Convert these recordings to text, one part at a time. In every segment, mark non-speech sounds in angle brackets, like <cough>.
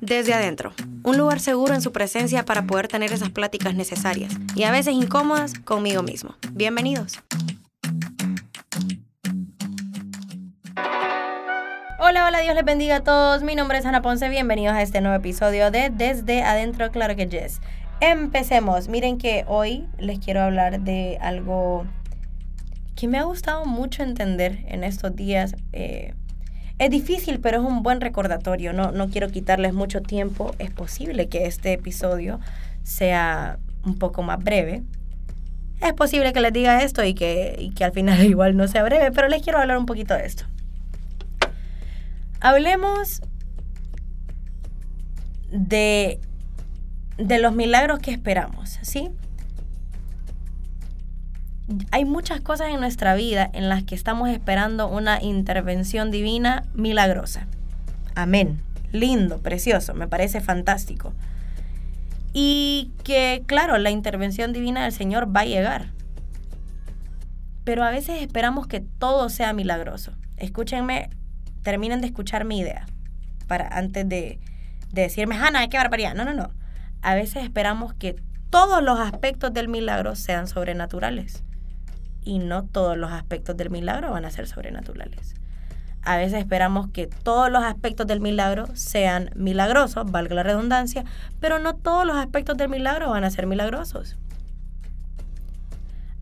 Desde adentro, un lugar seguro en su presencia para poder tener esas pláticas necesarias y a veces incómodas conmigo mismo. Bienvenidos. Hola, hola, Dios les bendiga a todos. Mi nombre es Ana Ponce. Bienvenidos a este nuevo episodio de Desde Adentro, claro que yes. Empecemos. Miren que hoy les quiero hablar de algo que me ha gustado mucho entender en estos días. Eh, es difícil, pero es un buen recordatorio. No, no quiero quitarles mucho tiempo. Es posible que este episodio sea un poco más breve. Es posible que les diga esto y que, y que al final <laughs> igual no sea breve, pero les quiero hablar un poquito de esto. Hablemos de, de los milagros que esperamos, ¿sí? Hay muchas cosas en nuestra vida en las que estamos esperando una intervención divina milagrosa. Amén. Lindo, precioso, me parece fantástico. Y que, claro, la intervención divina del Señor va a llegar. Pero a veces esperamos que todo sea milagroso. Escúchenme, terminen de escuchar mi idea. Para antes de, de decirme, Hanna, qué barbaridad. No, no, no. A veces esperamos que todos los aspectos del milagro sean sobrenaturales y no todos los aspectos del milagro van a ser sobrenaturales. A veces esperamos que todos los aspectos del milagro sean milagrosos, valga la redundancia, pero no todos los aspectos del milagro van a ser milagrosos.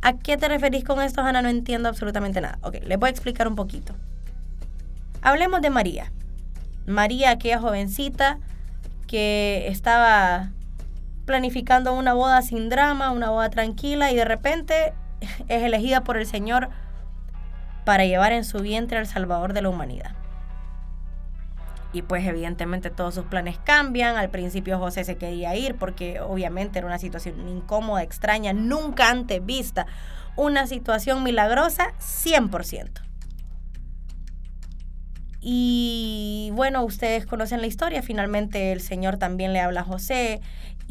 ¿A qué te referís con esto, Ana? No entiendo absolutamente nada. Ok, les voy a explicar un poquito. Hablemos de María. María, aquella jovencita que estaba planificando una boda sin drama, una boda tranquila y de repente es elegida por el Señor para llevar en su vientre al Salvador de la humanidad. Y pues evidentemente todos sus planes cambian. Al principio José se quería ir porque obviamente era una situación incómoda, extraña, nunca antes vista. Una situación milagrosa 100%. Y bueno, ustedes conocen la historia. Finalmente el Señor también le habla a José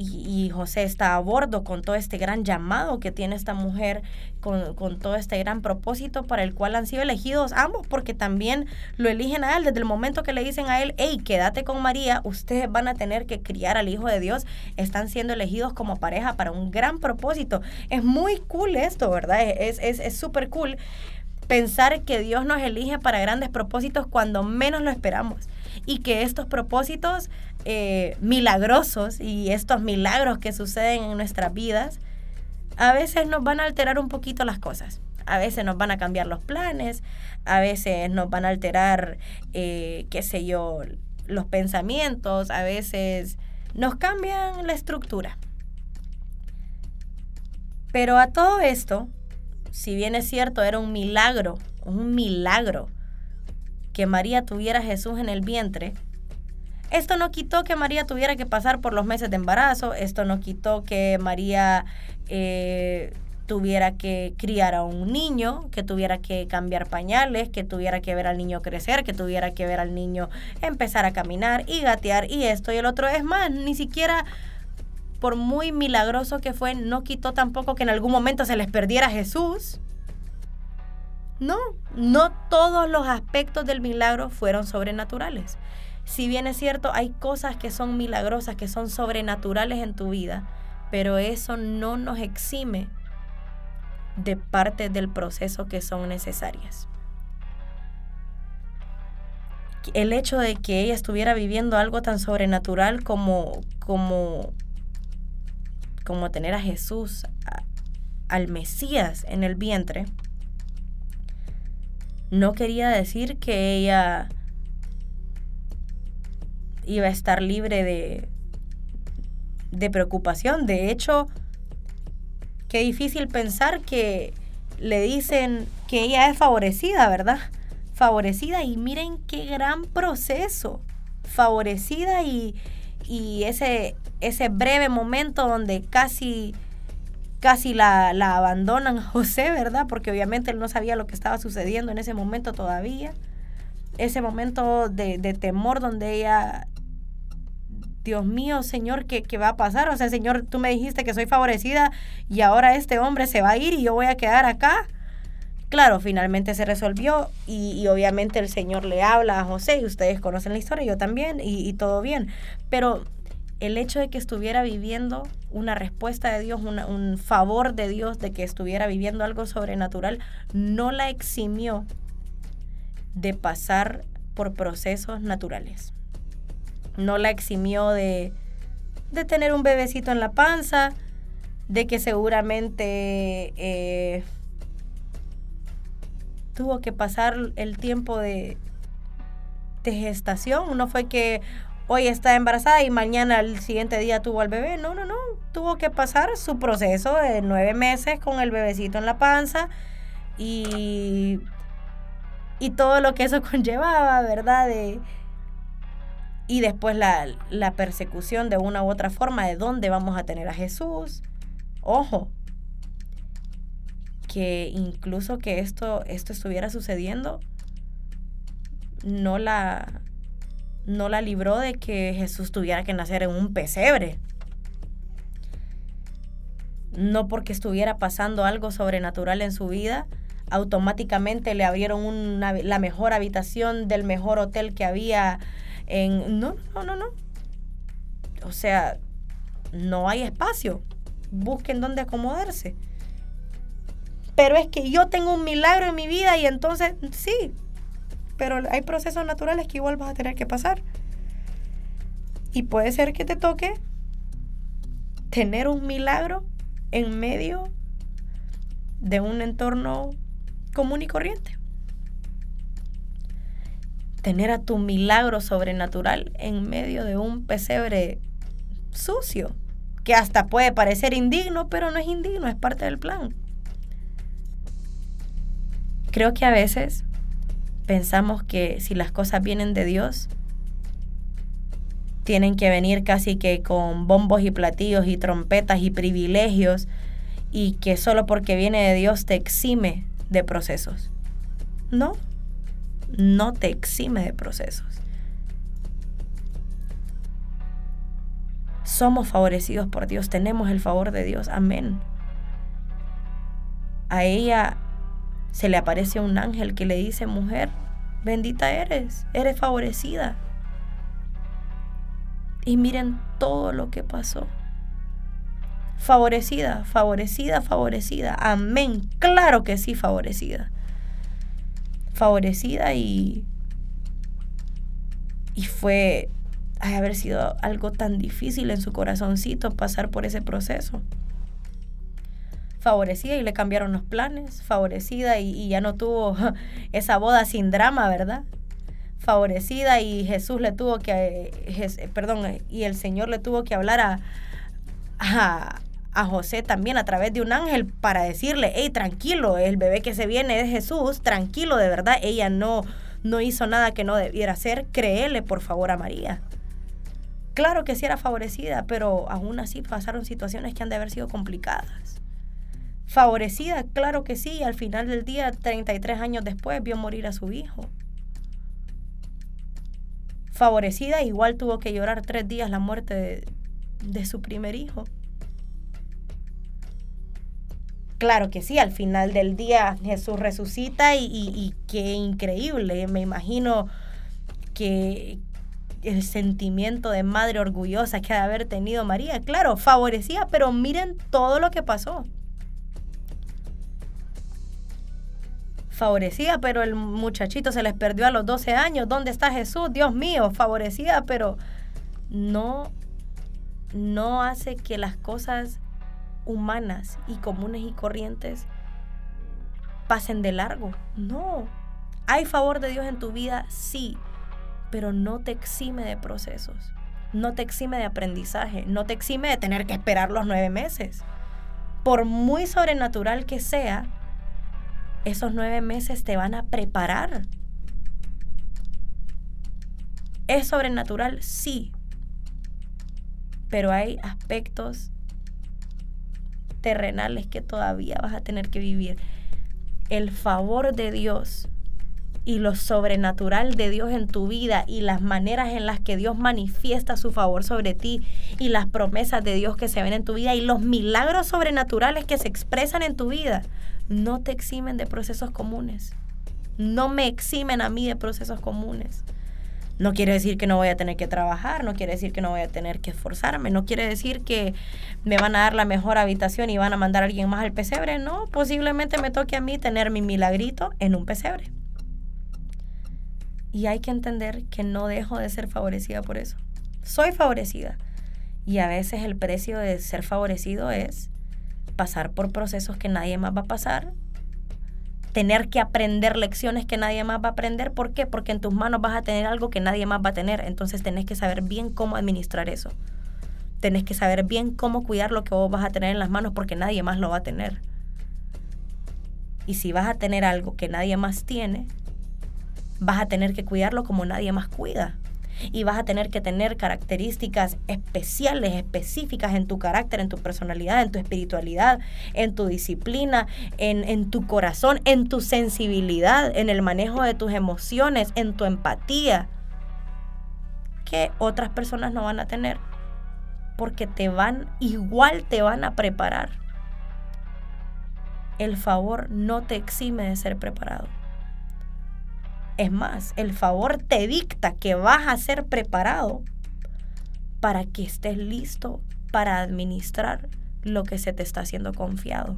y, José está a bordo con todo este gran llamado que tiene esta mujer, con, con, todo este gran propósito para el cual han sido elegidos ambos, porque también lo eligen a él desde el momento que le dicen a él, hey, quédate con María, ustedes van a tener que criar al Hijo de Dios, están siendo elegidos como pareja para un gran propósito. Es muy cool esto, ¿verdad? Es súper es, cool pensar que Dios nos elige para grandes propósitos cuando menos lo esperamos y que estos propósitos eh, milagrosos y estos milagros que suceden en nuestras vidas, a veces nos van a alterar un poquito las cosas. A veces nos van a cambiar los planes, a veces nos van a alterar, eh, qué sé yo, los pensamientos, a veces nos cambian la estructura. Pero a todo esto, si bien es cierto, era un milagro, un milagro que María tuviera Jesús en el vientre, esto no quitó que María tuviera que pasar por los meses de embarazo, esto no quitó que María eh, tuviera que criar a un niño, que tuviera que cambiar pañales, que tuviera que ver al niño crecer, que tuviera que ver al niño empezar a caminar y gatear y esto y el otro. Es más, ni siquiera por muy milagroso que fue, no quitó tampoco que en algún momento se les perdiera Jesús. No, no todos los aspectos del milagro fueron sobrenaturales si bien es cierto, hay cosas que son milagrosas, que son sobrenaturales en tu vida, pero eso no nos exime de parte del proceso que son necesarias. El hecho de que ella estuviera viviendo algo tan sobrenatural como, como, como tener a Jesús, al Mesías en el vientre, no quería decir que ella iba a estar libre de, de preocupación. De hecho, qué difícil pensar que le dicen que ella es favorecida, ¿verdad? Favorecida y miren qué gran proceso. Favorecida y, y ese, ese breve momento donde casi, casi la, la abandonan <laughs> José, ¿verdad? Porque obviamente él no sabía lo que estaba sucediendo en ese momento todavía. Ese momento de, temor donde ella Dios mío, Señor, ¿qué, ¿qué, va a pasar? O sea, Señor, tú me dijiste que soy favorecida y ahora este hombre se va a ir y yo voy a quedar acá. Claro, finalmente se resolvió y, obviamente el Señor le habla a José y ustedes conocen la historia, yo también, y, todo bien. Pero el hecho de que estuviera viviendo una respuesta de Dios, un favor de Dios, de que estuviera viviendo algo sobrenatural, no la eximió de pasar por procesos naturales. No la eximió de, de tener un bebecito en la panza, de que seguramente eh, tuvo que pasar el tiempo de, de gestación. No fue que hoy está embarazada y mañana el siguiente día tuvo al bebé. No, no, no. Tuvo que pasar su proceso de nueve meses con el bebecito en la panza y, y todo lo que eso <laughs> conllevaba, ¿verdad? De, y después la, la persecución de una u otra forma de dónde vamos a tener a Jesús. Ojo, que incluso que esto, esto estuviera sucediendo, no la, no la libró de que Jesús tuviera que nacer en un pesebre. No porque estuviera pasando algo sobrenatural en su vida, automáticamente le abrieron una, la mejor habitación del mejor hotel que había en... No, no, no, no. O sea, no hay espacio. Busquen dónde acomodarse. Pero es que yo tengo un milagro en mi vida y entonces sí, pero hay procesos naturales que igual vas a tener que pasar. Y puede ser que te toque tener un milagro en medio de un entorno común y corriente. Tener a tu milagro sobrenatural en medio de un pesebre sucio, que hasta puede parecer indigno, pero no es indigno, es parte del plan. Creo que a veces pensamos que si las cosas vienen de Dios, tienen que venir casi que con bombos y platillos y trompetas y privilegios y que solo porque viene de Dios te exime de procesos. No, no te exime de procesos. Somos favorecidos por Dios, tenemos el favor de Dios, amén. A ella se le aparece un ángel que le dice, mujer, bendita eres, eres favorecida. Y miren todo lo que pasó. Favorecida, favorecida, favorecida. Amén. Claro que sí, favorecida. Favorecida y... Y fue haber sido algo tan difícil en su corazoncito pasar por ese proceso favorecida y le cambiaron los planes, favorecida y, ya no tuvo <laughs> esa boda sin drama, ¿verdad? Favorecida y Jesús le tuvo que, perdón, y el Señor le tuvo que hablar a, a, a José también a través de un ángel para decirle, hey, tranquilo, el bebé que se viene es Jesús, tranquilo, de verdad, ella no, no hizo nada que no debiera hacer, créele por favor a María. Claro que sí era favorecida, pero aún así pasaron situaciones que han de haber sido complicadas. Favorecida, claro que sí, al final del día, 33 años después, vio morir a su hijo. Favorecida, igual tuvo que llorar tres días la muerte de, su primer hijo. Claro que sí, al final del día Jesús resucita y, y qué increíble, me imagino que el sentimiento de madre orgullosa que ha de haber tenido María, claro, favorecida, pero miren todo lo que pasó. Favorecida, pero el muchachito se les perdió a los 12 años. ¿Dónde está Jesús? Dios mío, favorecida, pero no, no hace que las cosas humanas y comunes y corrientes pasen de largo. No. ¿Hay favor de Dios en tu vida? Sí, pero no te exime de procesos. No te exime de aprendizaje. No te exime de tener que esperar los nueve meses. Por muy sobrenatural que sea, esos nueve meses te van a preparar. ¿Es sobrenatural? Sí. Pero hay aspectos terrenales que todavía vas a tener que vivir. El favor de Dios y lo sobrenatural de Dios en tu vida y las maneras en las que Dios manifiesta su favor sobre ti y las promesas de Dios que se ven en tu vida y los milagros sobrenaturales que se expresan en tu vida no te eximen de procesos comunes. No me eximen a mí de procesos comunes. No quiere decir que no voy a tener que trabajar, no quiere decir que no voy a tener que esforzarme, no quiere decir que me van a dar la mejor habitación y van a mandar a alguien más al pesebre. No, posiblemente me toque a mí tener mi milagrito en un pesebre. Y hay que entender que no dejo de ser favorecida por eso. Soy favorecida. Y a veces el precio de ser favorecido es pasar por procesos que nadie más va a pasar tener que aprender lecciones que nadie más va a aprender. ¿Por qué? Porque en tus manos vas a tener algo que nadie más va a tener. Entonces tenés que saber bien cómo administrar eso. Tenés que saber bien cómo cuidar lo que vos vas a tener en las manos porque nadie más lo va a tener. Y si vas a tener algo que nadie más tiene, vas a tener que cuidarlo como nadie más cuida y vas a tener que tener características especiales, específicas en tu carácter, en tu personalidad, en tu espiritualidad, en tu disciplina, en, en tu corazón, en tu sensibilidad, en el manejo de tus emociones, en tu empatía, que otras personas no van a tener, porque te van, igual te van a preparar. El favor no te exime de ser preparado. Es más, el favor te dicta que vas a ser preparado para que estés listo para administrar lo que se te está haciendo confiado.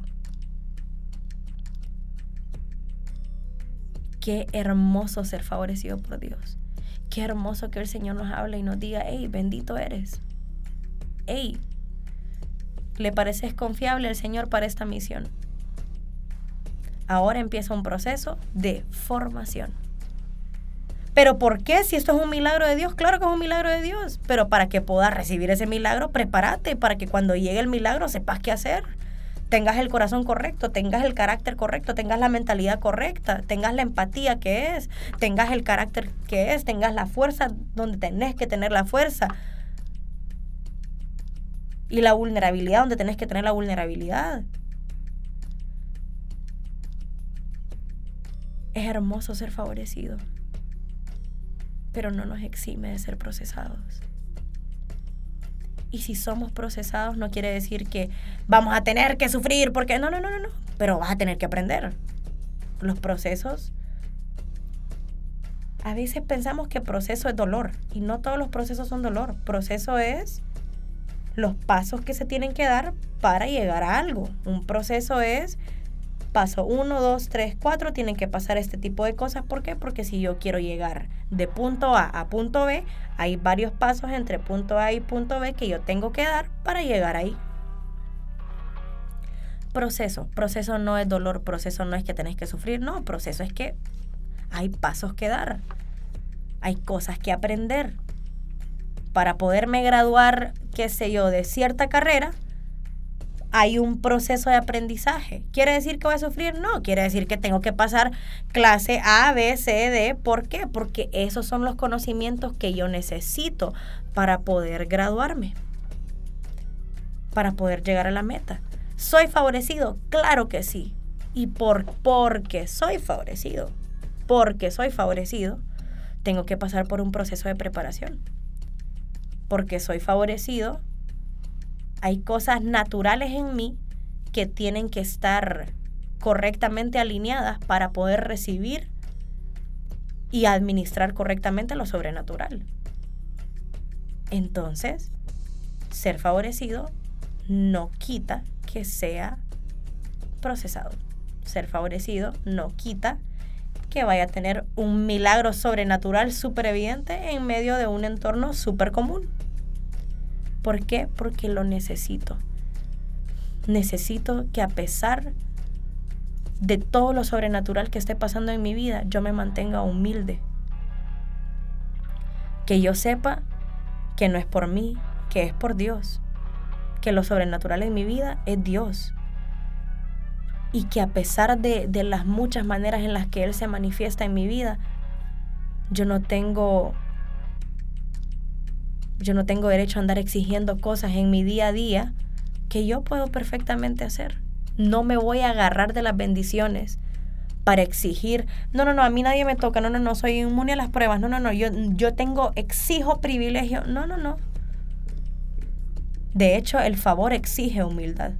Qué hermoso ser favorecido por Dios. Qué hermoso que el Señor nos hable y nos diga, hey, bendito eres. Hey, le pareces confiable al Señor para esta misión. Ahora empieza un proceso de formación. Pero ¿por qué? Si esto es un milagro de Dios, claro que es un milagro de Dios. Pero para que puedas recibir ese milagro, prepárate para que cuando llegue el milagro sepas qué hacer. Tengas el corazón correcto, tengas el carácter correcto, tengas la mentalidad correcta, tengas la empatía que es, tengas el carácter que es, tengas la fuerza donde tenés que tener la fuerza. Y la vulnerabilidad donde tenés que tener la vulnerabilidad. Es hermoso ser favorecido pero no nos exime de ser procesados. Y si somos procesados no quiere decir que vamos a tener que sufrir, porque no, no, no, no, no, pero vas a tener que aprender. Los procesos, a veces pensamos que proceso es dolor y no todos los procesos son dolor. Proceso es los pasos que se tienen que dar para llegar a algo. Un proceso es paso 1, 2, 3, 4, tienen que pasar este tipo de cosas. ¿Por qué? Porque si yo quiero llegar de punto A a punto B, hay varios pasos entre punto A y punto B que yo tengo que dar para llegar ahí. Proceso. Proceso no es dolor, proceso no es que tenés que sufrir, no, proceso es que hay pasos que dar. Hay cosas que aprender. Para poderme graduar, qué sé yo, de cierta carrera, hay un proceso de aprendizaje. ¿Quiere decir que voy a sufrir? No, quiere decir que tengo que pasar clase A, B, C, D. ¿Por qué? Porque esos son los conocimientos que yo necesito para poder graduarme, para poder llegar a la meta. ¿Soy favorecido? Claro que sí. Y por, porque soy favorecido, porque soy favorecido, tengo que pasar por un proceso de preparación. Porque soy favorecido, hay cosas naturales en mí que tienen que estar correctamente alineadas para poder recibir y administrar correctamente lo sobrenatural. Entonces, ser favorecido no quita que sea procesado. Ser favorecido no quita que vaya a tener un milagro sobrenatural súper evidente en medio de un entorno súper común. ¿Por qué? Porque lo necesito. Necesito que a pesar de todo lo sobrenatural que esté pasando en mi vida, yo me mantenga humilde. Que yo sepa que no es por mí, que es por Dios. Que lo sobrenatural en mi vida es Dios. Y que a pesar de, de las muchas maneras en las que Él se manifiesta en mi vida, yo no tengo yo no tengo derecho a andar exigiendo cosas en mi día a día que yo puedo perfectamente hacer. No me voy a agarrar de las bendiciones para exigir, no, no, no, a mí nadie me toca, no, no, no, soy inmune a las pruebas, no, no, no, yo, yo tengo, exijo privilegio, no, no, no. De hecho, el favor exige humildad.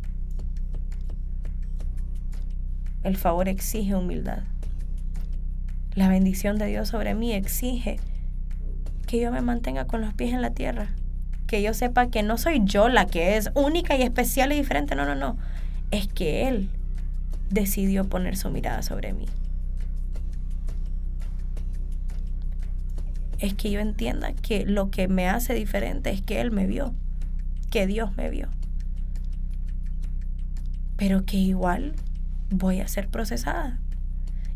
el favor exige humildad. La bendición de Dios sobre mí exige que yo me mantenga con los pies en la tierra. Que yo sepa que no soy yo la que es única y especial y diferente. No, no, no. Es que Él decidió poner su mirada sobre mí. Es que yo entienda que lo que me hace diferente es que Él me vio, que Dios me vio. Pero que igual voy a ser procesada.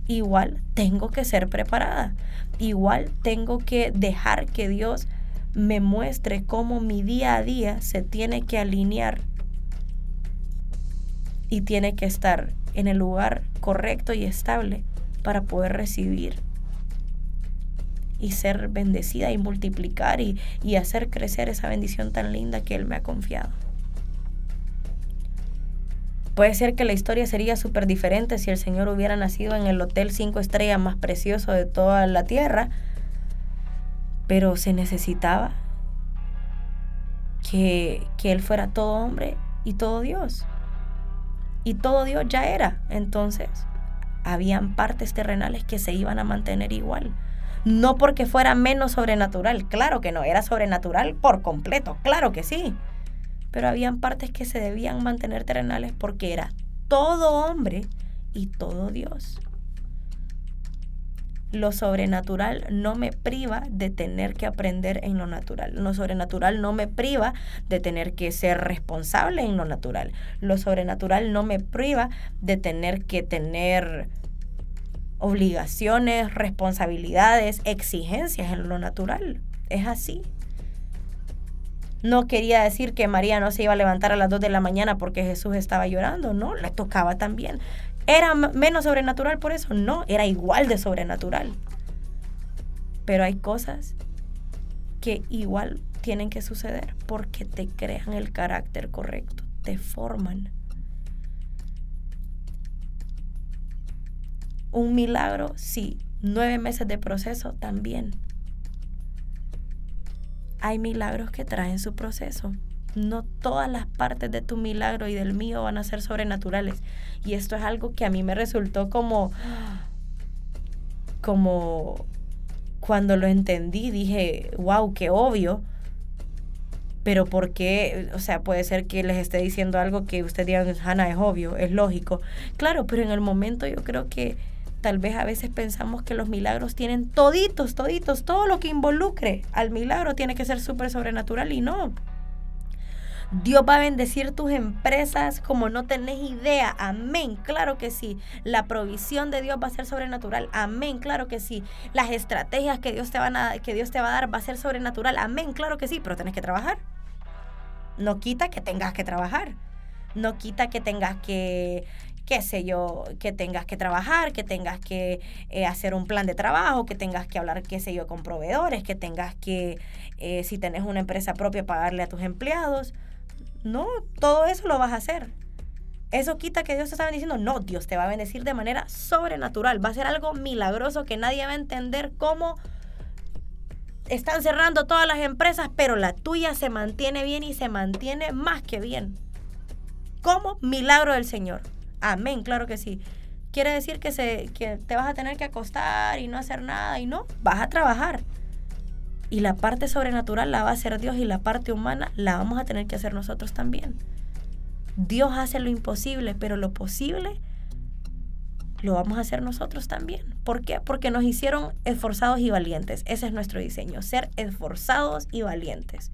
Igual tengo que ser preparada. Igual tengo que dejar que Dios me muestre cómo mi día a día se tiene que alinear y tiene que estar en el lugar correcto y estable para poder recibir y ser bendecida y multiplicar y, y hacer crecer esa bendición tan linda que Él me ha confiado. Puede ser que la historia sería súper diferente si el Señor hubiera nacido en el hotel cinco estrellas más precioso de toda la tierra, pero se necesitaba que, que Él fuera todo hombre y todo Dios. Y todo Dios ya era. Entonces, habían partes terrenales que se iban a mantener igual. No porque fuera menos sobrenatural, claro que no, era sobrenatural por completo, claro que sí pero habían partes que se debían mantener terrenales porque era todo hombre y todo Dios. Lo sobrenatural no me priva de tener que aprender en lo natural. Lo sobrenatural no me priva de tener que ser responsable en lo natural. Lo sobrenatural no me priva de tener que tener obligaciones, responsabilidades, exigencias en lo natural. Es así. No quería decir que María no se iba a levantar a las 2 de la mañana porque Jesús estaba llorando, no, le tocaba también. ¿Era menos sobrenatural por eso? No, era igual de sobrenatural. Pero hay cosas que igual tienen que suceder porque te crean el carácter correcto, te forman. Un milagro, sí. Nueve meses de proceso, también hay milagros que traen su proceso. No todas las partes de tu milagro y del mío van a ser sobrenaturales. Y esto es algo que a mí me resultó como, como cuando lo entendí, dije, wow, qué obvio. Pero ¿por qué? O sea, puede ser que les esté diciendo algo que usted diga, Hanna, es obvio, es lógico. Claro, pero en el momento yo creo que Tal vez a veces pensamos que los milagros tienen toditos, toditos, todo lo que involucre al milagro tiene que ser súper sobrenatural y no. Dios va a bendecir tus empresas como no tenés idea. Amén. Claro que sí. La provisión de Dios va a ser sobrenatural. Amén. Claro que sí. Las estrategias que Dios te, a, que Dios te va a dar va a ser sobrenatural. Amén. Claro que sí. Pero tenés que trabajar. No quita que tengas que trabajar. No quita que tengas que qué sé yo, que tengas que trabajar, que tengas que eh, hacer un plan de trabajo, que tengas que hablar, qué sé yo, con proveedores, que tengas que, eh, si tenés una empresa propia, pagarle a tus empleados. No, todo eso lo vas a hacer. Eso quita que Dios te está bendiciendo. No, Dios te va a bendecir de manera sobrenatural. Va a ser algo milagroso que nadie va a entender cómo están cerrando todas las empresas, pero la tuya se mantiene bien y se mantiene más que bien. Como milagro del Señor. Amén, claro que sí. Quiere decir que, se, que te vas a tener que acostar y no hacer nada y no, vas a trabajar. Y la parte sobrenatural la va a hacer Dios y la parte humana la vamos a tener que hacer nosotros también. Dios hace lo imposible, pero lo posible lo vamos a hacer nosotros también. ¿Por qué? Porque nos hicieron esforzados y valientes. Ese es nuestro diseño, ser esforzados y valientes.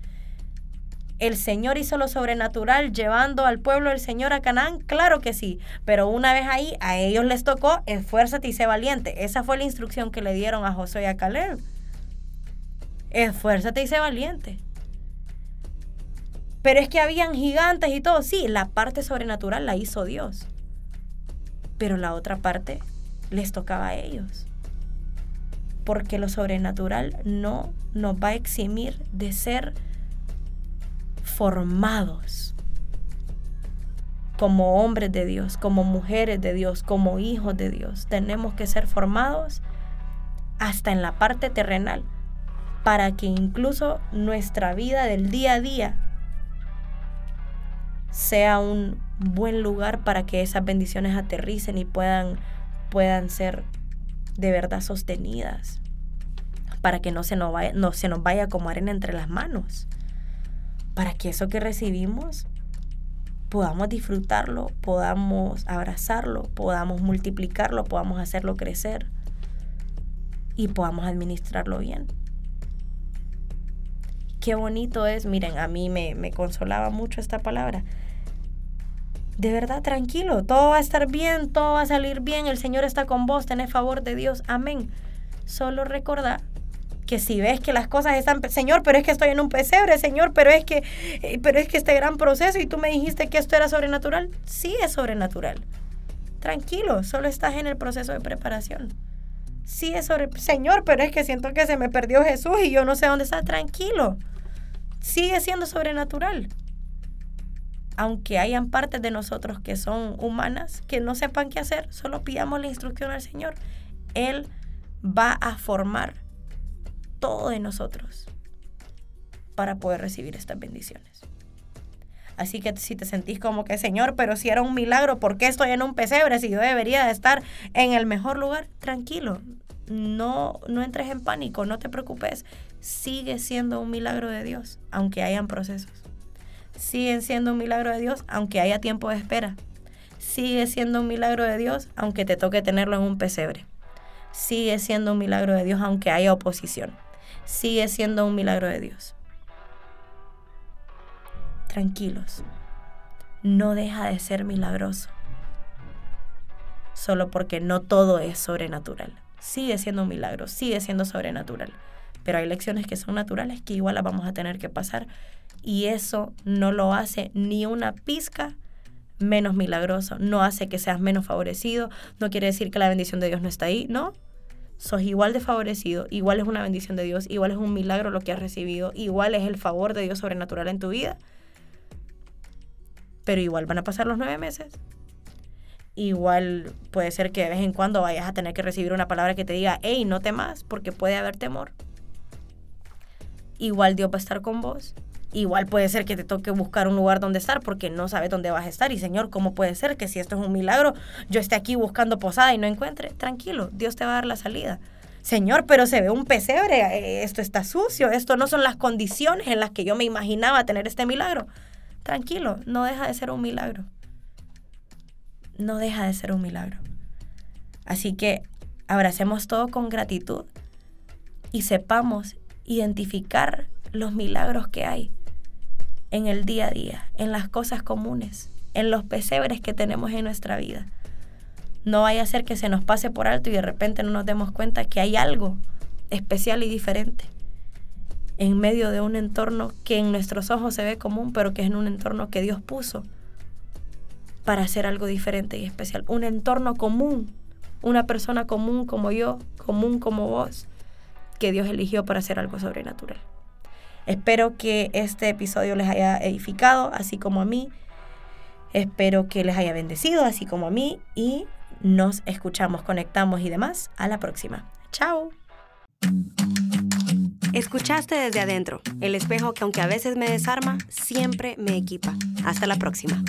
¿El Señor hizo lo sobrenatural llevando al pueblo del Señor a Canaán? Claro que sí, pero una vez ahí a ellos les tocó, esfuérzate y sé valiente. Esa fue la instrucción que le dieron a Josué y a Caleb. Esfuérzate y sé valiente. Pero es que habían gigantes y todo. Sí, la parte sobrenatural la hizo Dios. Pero la otra parte les tocaba a ellos. Porque lo sobrenatural no nos va a eximir de ser formados como hombres de Dios, como mujeres de Dios, como hijos de Dios. Tenemos que ser formados hasta en la parte terrenal para que incluso nuestra vida del día a día sea un buen lugar para que esas bendiciones aterricen y puedan, puedan ser de verdad sostenidas, para que no se, nos vaya, no se nos vaya como arena entre las manos, para que eso que recibimos podamos disfrutarlo, podamos abrazarlo, podamos multiplicarlo, podamos hacerlo crecer y podamos administrarlo bien. Qué bonito es, miren, a mí me, me consolaba mucho esta palabra de verdad tranquilo, todo va a estar bien, todo va a salir bien, el Señor está con vos, tenés favor de Dios, amén. Solo recordar que si ves que las cosas están, Señor, pero es que estoy en un pesebre, Señor, pero es que, eh, pero es que este gran proceso y tú me dijiste que esto era sobrenatural, sí es sobrenatural. Tranquilo, solo estás en el proceso de preparación. Sí es sobre, Señor, pero es que siento que se me perdió Jesús y yo no sé dónde está. Tranquilo, sigue siendo sobrenatural aunque hayan partes de nosotros que son humanas, que no sepan qué hacer, solo pidamos la instrucción al Señor. Él va a formar todo de nosotros para poder recibir estas bendiciones. Así que si te sentís como que, Señor, pero si era un milagro, ¿por qué estoy en un pesebre si yo debería de estar en el mejor lugar? Tranquilo, no, no entres en pánico, no te preocupes. Sigue siendo un milagro de Dios, aunque hayan procesos siguen siendo un milagro de Dios aunque haya tiempo de espera. Sigue siendo un milagro de Dios aunque te toque tenerlo en un pesebre. Sigue siendo un milagro de Dios aunque haya oposición. Sigue siendo un milagro de Dios. Tranquilos. No deja de ser milagroso. Solo porque no todo es sobrenatural. Sigue siendo un milagro, sigue siendo sobrenatural. Pero hay lecciones que son naturales que igual las vamos a tener que pasar y eso no lo hace ni una pizca menos milagroso, no hace que seas menos favorecido, no quiere decir que la bendición de Dios no está ahí, no. Sos igual de favorecido, igual es una bendición de Dios, igual es un milagro lo que has recibido, igual es el favor de Dios sobrenatural en tu vida. Pero igual van a pasar los nueve meses. Igual puede ser que de vez en cuando vayas a tener que recibir una palabra que te diga, hey, no temas, porque puede haber temor. Igual Dios va a estar con vos igual puede ser que te toque buscar un lugar donde estar porque no sabes dónde vas a estar. Y Señor, ¿cómo puede ser que si esto es un milagro, yo esté aquí buscando posada y no encuentre? Tranquilo, Dios te va a dar la salida. Señor, pero se ve un pesebre, eh, esto está sucio, esto no son las condiciones en las que yo me imaginaba tener este milagro. Tranquilo, no deja de ser un milagro. No deja de ser un milagro. Así que abracemos todo con gratitud y sepamos identificar los milagros que hay en el día a día, en las cosas comunes, en los pesebres que tenemos en nuestra vida. No vaya a ser que se nos pase por alto y de repente no nos demos cuenta que hay algo especial y diferente en medio de un entorno que en nuestros ojos se ve común, pero que es en un entorno que Dios puso para hacer algo diferente y especial. Un entorno común, una persona común como yo, común como vos, que Dios eligió para hacer algo sobrenatural. Espero que este episodio les haya edificado, así como a mí. Espero que les haya bendecido, así como a mí. Y nos escuchamos, conectamos y demás. A la próxima. Chao. Escuchaste desde adentro, el espejo que aunque a veces me desarma, siempre me equipa. Hasta la próxima.